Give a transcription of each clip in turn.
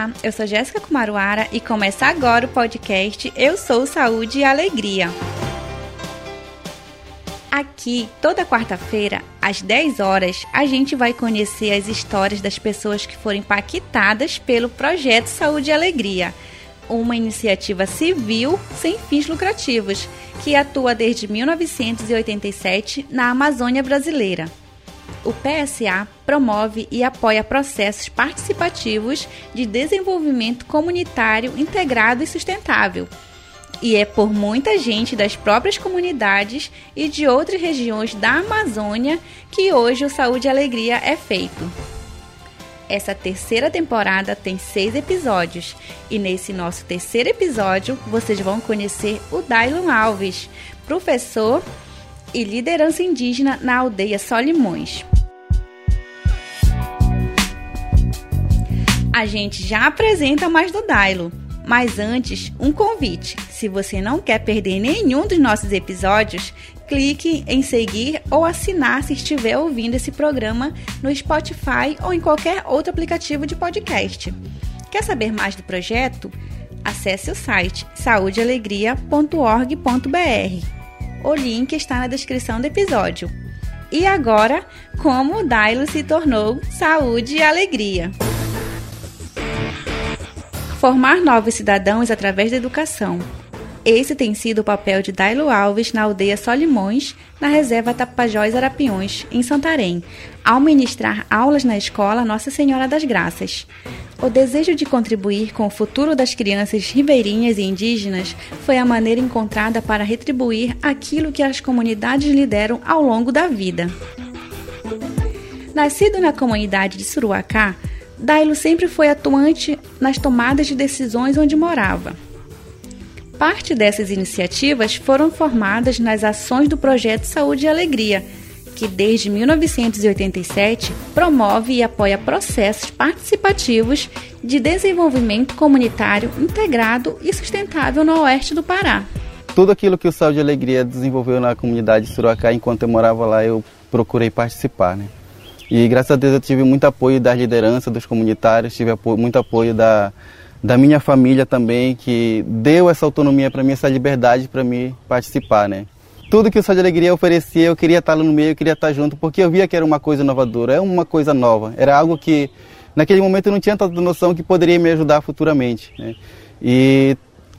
Olá, eu sou Jéssica Kumaruara e começa agora o podcast Eu Sou Saúde e Alegria. Aqui, toda quarta-feira, às 10 horas, a gente vai conhecer as histórias das pessoas que foram impactadas pelo projeto Saúde e Alegria, uma iniciativa civil sem fins lucrativos que atua desde 1987 na Amazônia brasileira o PSA promove e apoia processos participativos de desenvolvimento comunitário integrado e sustentável. E é por muita gente das próprias comunidades e de outras regiões da Amazônia que hoje o Saúde e Alegria é feito. Essa terceira temporada tem seis episódios e nesse nosso terceiro episódio vocês vão conhecer o Dailon Alves, professor e liderança indígena na aldeia Solimões. A gente já apresenta mais do Dailo, mas antes, um convite. Se você não quer perder nenhum dos nossos episódios, clique em seguir ou assinar se estiver ouvindo esse programa no Spotify ou em qualquer outro aplicativo de podcast. Quer saber mais do projeto? Acesse o site saudealegria.org.br. O link está na descrição do episódio. E agora, como o Dailo se tornou saúde e alegria. Formar novos cidadãos através da educação. Esse tem sido o papel de Dailo Alves na aldeia Solimões, na reserva Tapajós Arapiões, em Santarém, ao ministrar aulas na escola Nossa Senhora das Graças. O desejo de contribuir com o futuro das crianças ribeirinhas e indígenas foi a maneira encontrada para retribuir aquilo que as comunidades lhe deram ao longo da vida. Nascido na comunidade de Suruacá, Dailo sempre foi atuante nas tomadas de decisões onde morava. Parte dessas iniciativas foram formadas nas ações do projeto Saúde e Alegria, que desde 1987 promove e apoia processos participativos de desenvolvimento comunitário integrado e sustentável no oeste do Pará. Tudo aquilo que o Saúde e Alegria desenvolveu na comunidade de Sorocá enquanto eu morava lá, eu procurei participar. Né? E graças a Deus eu tive muito apoio da liderança dos comunitários, tive apoio, muito apoio da, da minha família também, que deu essa autonomia para mim, essa liberdade para mim participar. Né? tudo que o Sol de Alegria oferecia, eu queria estar no meio, eu queria estar junto, porque eu via que era uma coisa inovadora, é uma coisa nova. Era algo que, naquele momento, eu não tinha tanta noção que poderia me ajudar futuramente. Né? E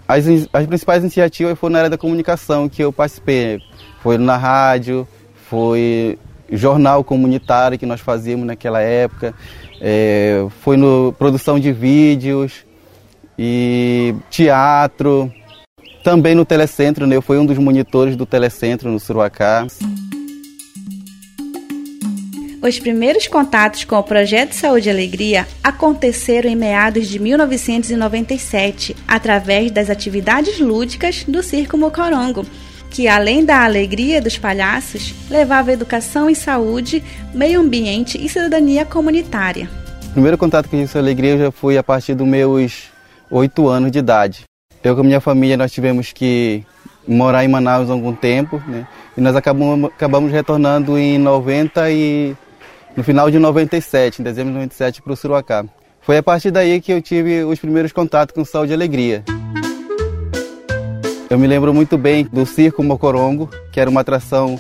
as, as principais iniciativas foram na área da comunicação que eu participei. Foi na rádio, foi jornal comunitário que nós fazíamos naquela época, é, foi no produção de vídeos e teatro, também no telecentro, né? eu fui um dos monitores do telecentro no Suruacá. Os primeiros contatos com o projeto Saúde e Alegria aconteceram em meados de 1997, através das atividades lúdicas do Circo Mocorongo, que além da alegria dos palhaços, levava educação e saúde, meio ambiente e cidadania comunitária. O primeiro contato com a Alegria já foi a partir dos meus oito anos de idade. Eu com a minha família nós tivemos que morar em Manaus há algum tempo, né? E nós acabamos, acabamos retornando em 90 e no final de 97, em dezembro de 97 para o Suruacá. Foi a partir daí que eu tive os primeiros contatos com Saúde e Alegria. Eu me lembro muito bem do Circo Mocorongo, que era uma atração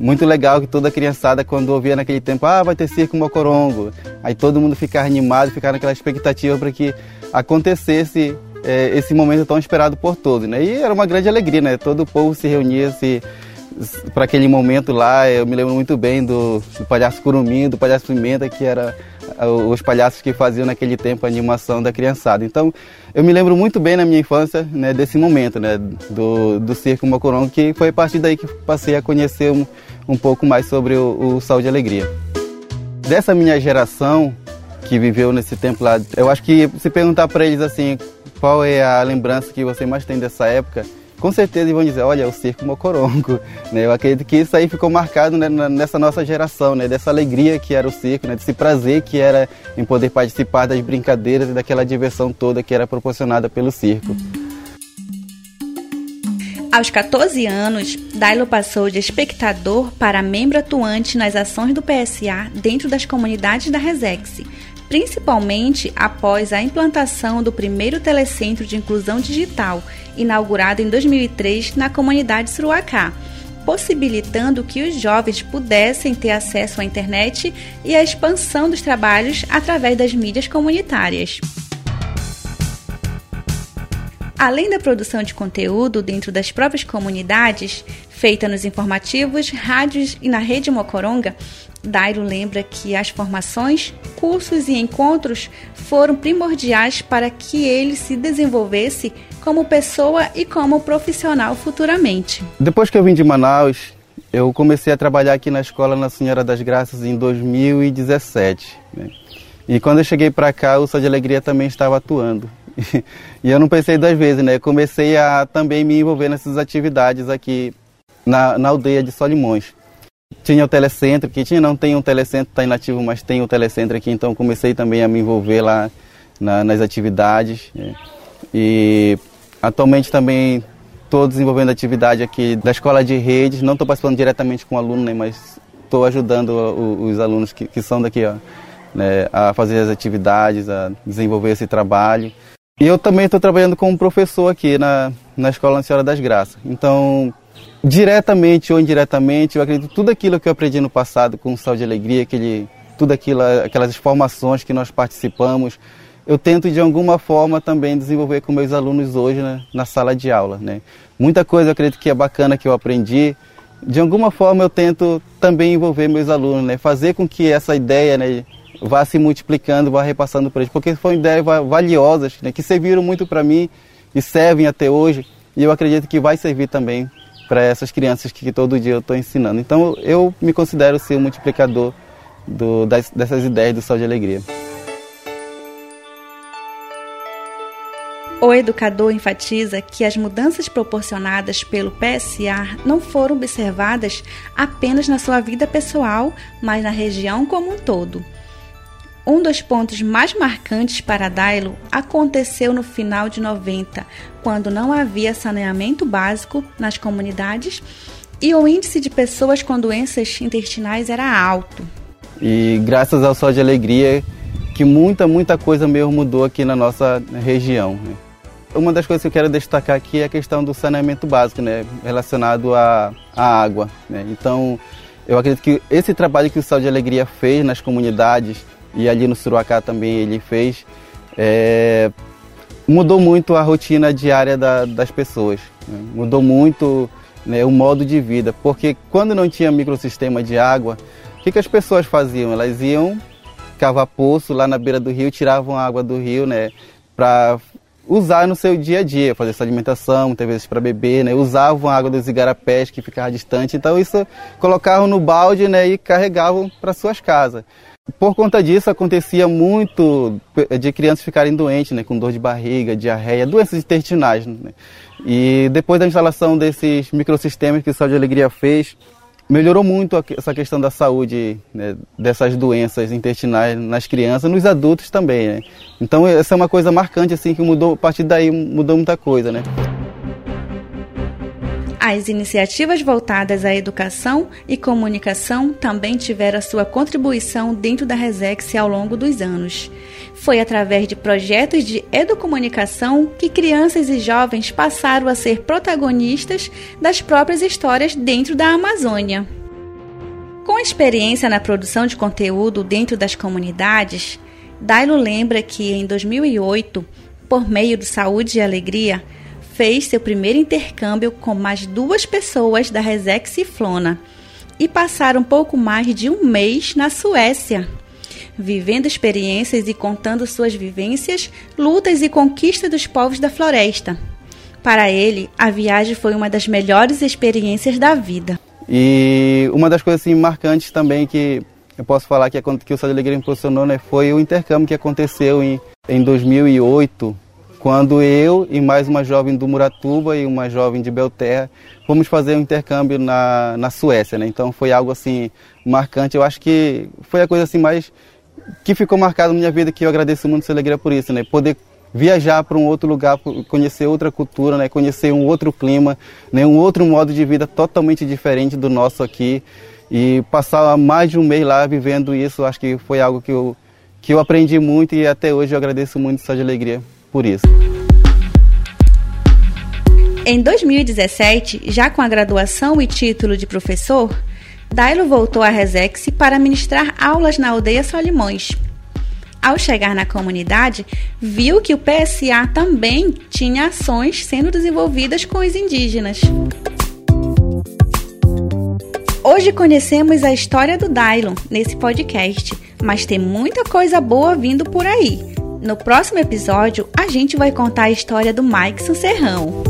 muito legal que toda criançada quando ouvia naquele tempo, ah, vai ter Circo Mocorongo. Aí todo mundo ficava animado, ficava naquela expectativa para que acontecesse é, esse momento tão esperado por todos, né? E era uma grande alegria, né? Todo o povo se reunia se, para aquele momento lá. Eu me lembro muito bem do, do palhaço Curumim, do palhaço Pimenta, que era os palhaços que faziam naquele tempo a animação da criançada. Então, eu me lembro muito bem na minha infância né, desse momento, né, do, do Circo Mocorongo, que foi a partir daí que passei a conhecer um, um pouco mais sobre o, o Saúde e Alegria. Dessa minha geração que viveu nesse tempo lá, eu acho que se perguntar para eles assim, qual é a lembrança que você mais tem dessa época, com certeza vão dizer, olha, o circo Mocorongo. Né? Eu acredito que isso aí ficou marcado né, nessa nossa geração, né? dessa alegria que era o circo, né? desse prazer que era em poder participar das brincadeiras e daquela diversão toda que era proporcionada pelo circo. Aos 14 anos, Dailo passou de espectador para membro atuante nas ações do PSA dentro das comunidades da Resex, principalmente após a implantação do primeiro telecentro de inclusão digital, inaugurado em 2003 na comunidade Suruacá, possibilitando que os jovens pudessem ter acesso à internet e à expansão dos trabalhos através das mídias comunitárias. Além da produção de conteúdo dentro das próprias comunidades, feita nos informativos, rádios e na rede Mocoronga, Dairo lembra que as formações, cursos e encontros foram primordiais para que ele se desenvolvesse como pessoa e como profissional futuramente. Depois que eu vim de Manaus, eu comecei a trabalhar aqui na escola na Senhora das Graças em 2017. Né? E quando eu cheguei para cá, o Só de Alegria também estava atuando. e eu não pensei duas vezes, né? Eu comecei a também me envolver nessas atividades aqui na, na aldeia de Solimões. Tinha o telecentro, que tinha, não tem um telecentro, está inativo, mas tem o telecentro aqui, então comecei também a me envolver lá na, nas atividades. Né? E atualmente também estou desenvolvendo atividade aqui da escola de redes, não estou participando diretamente com o aluno, né, mas estou ajudando os alunos que, que são daqui ó, né, a fazer as atividades, a desenvolver esse trabalho. E eu também estou trabalhando como professor aqui na, na Escola Senhora das Graças. Então, diretamente ou indiretamente, eu acredito tudo aquilo que eu aprendi no passado com o Sal de Alegria, aquele, tudo aquilo, aquelas formações que nós participamos, eu tento de alguma forma também desenvolver com meus alunos hoje né, na sala de aula. Né? Muita coisa eu acredito que é bacana que eu aprendi, de alguma forma eu tento também envolver meus alunos, né? fazer com que essa ideia né, vá se multiplicando, vá repassando para eles, porque foram ideias valiosas, né, que serviram muito para mim e servem até hoje, e eu acredito que vai servir também para essas crianças que, que, todo dia eu estou ensinando. Então eu me considero ser o multiplicador do, das, dessas ideias do Sol de Alegria. O educador enfatiza que as mudanças proporcionadas pelo PSA não foram observadas apenas na sua vida pessoal, mas na região como um todo. Um dos pontos mais marcantes para Dailo aconteceu no final de 90, quando não havia saneamento básico nas comunidades e o índice de pessoas com doenças intestinais era alto. E graças ao Sol de Alegria, que muita, muita coisa mesmo mudou aqui na nossa região. Né? Uma das coisas que eu quero destacar aqui é a questão do saneamento básico, né, relacionado à, à água. Né? Então, eu acredito que esse trabalho que o Sol de Alegria fez nas comunidades, e ali no Suruacá também ele fez, é, mudou muito a rotina diária da, das pessoas, né? mudou muito né, o modo de vida, porque quando não tinha microsistema de água, o que, que as pessoas faziam? Elas iam cavar poço lá na beira do rio, tiravam a água do rio, né, para usar no seu dia a dia, fazer sua alimentação, muitas vezes para beber, né? Usavam a água dos igarapés que ficava distante, então isso colocavam no balde, né, e carregavam para suas casas. Por conta disso, acontecia muito de crianças ficarem doentes, né, com dor de barriga, diarreia, doenças intestinais. Né? E depois da instalação desses microsistemas que o Saúde de Alegria fez, melhorou muito essa questão da saúde né, dessas doenças intestinais nas crianças, nos adultos também. Né? Então essa é uma coisa marcante assim que mudou a partir daí mudou muita coisa, né? As iniciativas voltadas à educação e comunicação também tiveram sua contribuição dentro da Resex ao longo dos anos. Foi através de projetos de educomunicação que crianças e jovens passaram a ser protagonistas das próprias histórias dentro da Amazônia. Com experiência na produção de conteúdo dentro das comunidades, Dailo lembra que em 2008, por meio do Saúde e Alegria, fez seu primeiro intercâmbio com mais duas pessoas da Resex e Flona e passaram pouco mais de um mês na Suécia, vivendo experiências e contando suas vivências, lutas e conquistas dos povos da floresta. Para ele, a viagem foi uma das melhores experiências da vida. E uma das coisas assim, marcantes também que eu posso falar que, que o Sá de Alegria impulsionou né, foi o intercâmbio que aconteceu em, em 2008 quando eu e mais uma jovem do Muratuba e uma jovem de Belterra fomos fazer um intercâmbio na, na Suécia, né? Então foi algo assim marcante. Eu acho que foi a coisa assim mais que ficou marcada na minha vida que eu agradeço muito a alegria por isso, né? Poder viajar para um outro lugar, conhecer outra cultura, né? Conhecer um outro clima, né? Um outro modo de vida totalmente diferente do nosso aqui e passar mais de um mês lá vivendo isso, acho que foi algo que eu que eu aprendi muito e até hoje eu agradeço muito de Alegria por isso. Em 2017, já com a graduação e título de professor, Dailo voltou à Resex para ministrar aulas na aldeia Solimões. Ao chegar na comunidade, viu que o PSA também tinha ações sendo desenvolvidas com os indígenas. Hoje conhecemos a história do Dailon nesse podcast, mas tem muita coisa boa vindo por aí. No próximo episódio, a gente vai contar a história do Mike Serrão.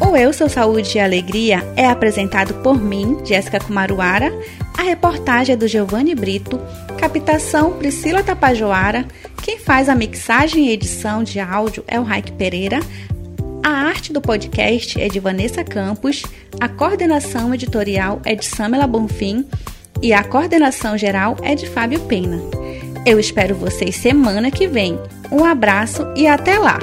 O Eu Sou Saúde e Alegria é apresentado por mim, Jéssica Kumaruara, a reportagem é do Giovanni Brito, captação Priscila Tapajoara, quem faz a mixagem e edição de áudio é o Raik Pereira, a arte do podcast é de Vanessa Campos, a coordenação editorial é de Samela Bonfim. E a coordenação geral é de Fábio Pena. Eu espero vocês semana que vem. Um abraço e até lá!